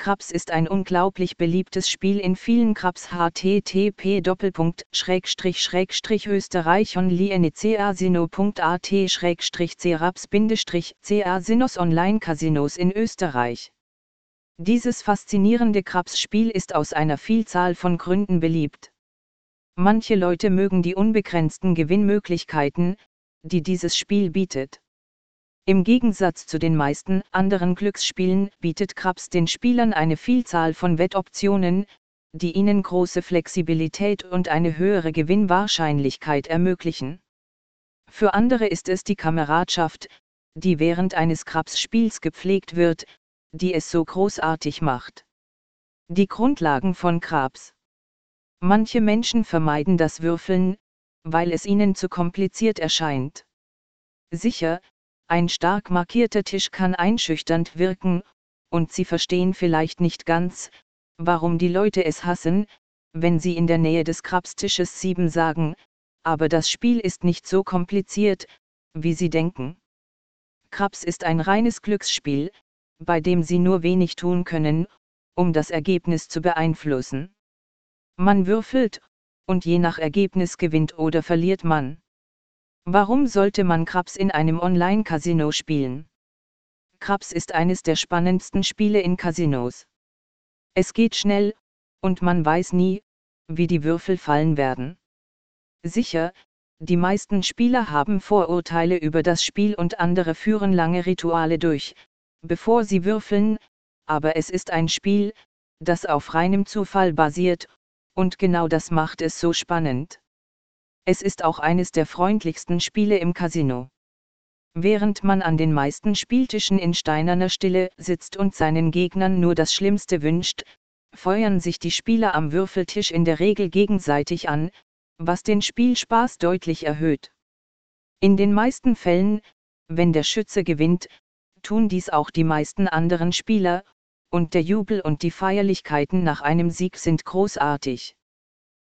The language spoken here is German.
Craps ist ein unglaublich beliebtes Spiel in vielen Craps http österreich onlinecasino.at craps casinos Online Casinos in Österreich. Dieses faszinierende Craps-Spiel ist aus einer Vielzahl von Gründen beliebt. Manche Leute mögen die unbegrenzten Gewinnmöglichkeiten, die dieses Spiel bietet. Im Gegensatz zu den meisten anderen Glücksspielen bietet Craps den Spielern eine Vielzahl von Wettoptionen, die ihnen große Flexibilität und eine höhere Gewinnwahrscheinlichkeit ermöglichen. Für andere ist es die Kameradschaft, die während eines Craps-Spiels gepflegt wird, die es so großartig macht. Die Grundlagen von Craps. Manche Menschen vermeiden das Würfeln, weil es ihnen zu kompliziert erscheint. Sicher, ein stark markierter Tisch kann einschüchternd wirken, und Sie verstehen vielleicht nicht ganz, warum die Leute es hassen, wenn sie in der Nähe des Krabstisches 7 sagen, aber das Spiel ist nicht so kompliziert, wie Sie denken. Krabs ist ein reines Glücksspiel, bei dem Sie nur wenig tun können, um das Ergebnis zu beeinflussen. Man würfelt, und je nach Ergebnis gewinnt oder verliert man. Warum sollte man Craps in einem Online-Casino spielen? Craps ist eines der spannendsten Spiele in Casinos. Es geht schnell, und man weiß nie, wie die Würfel fallen werden. Sicher, die meisten Spieler haben Vorurteile über das Spiel und andere führen lange Rituale durch, bevor sie würfeln, aber es ist ein Spiel, das auf reinem Zufall basiert, und genau das macht es so spannend. Es ist auch eines der freundlichsten Spiele im Casino. Während man an den meisten Spieltischen in steinerner Stille sitzt und seinen Gegnern nur das Schlimmste wünscht, feuern sich die Spieler am Würfeltisch in der Regel gegenseitig an, was den Spielspaß deutlich erhöht. In den meisten Fällen, wenn der Schütze gewinnt, tun dies auch die meisten anderen Spieler, und der Jubel und die Feierlichkeiten nach einem Sieg sind großartig.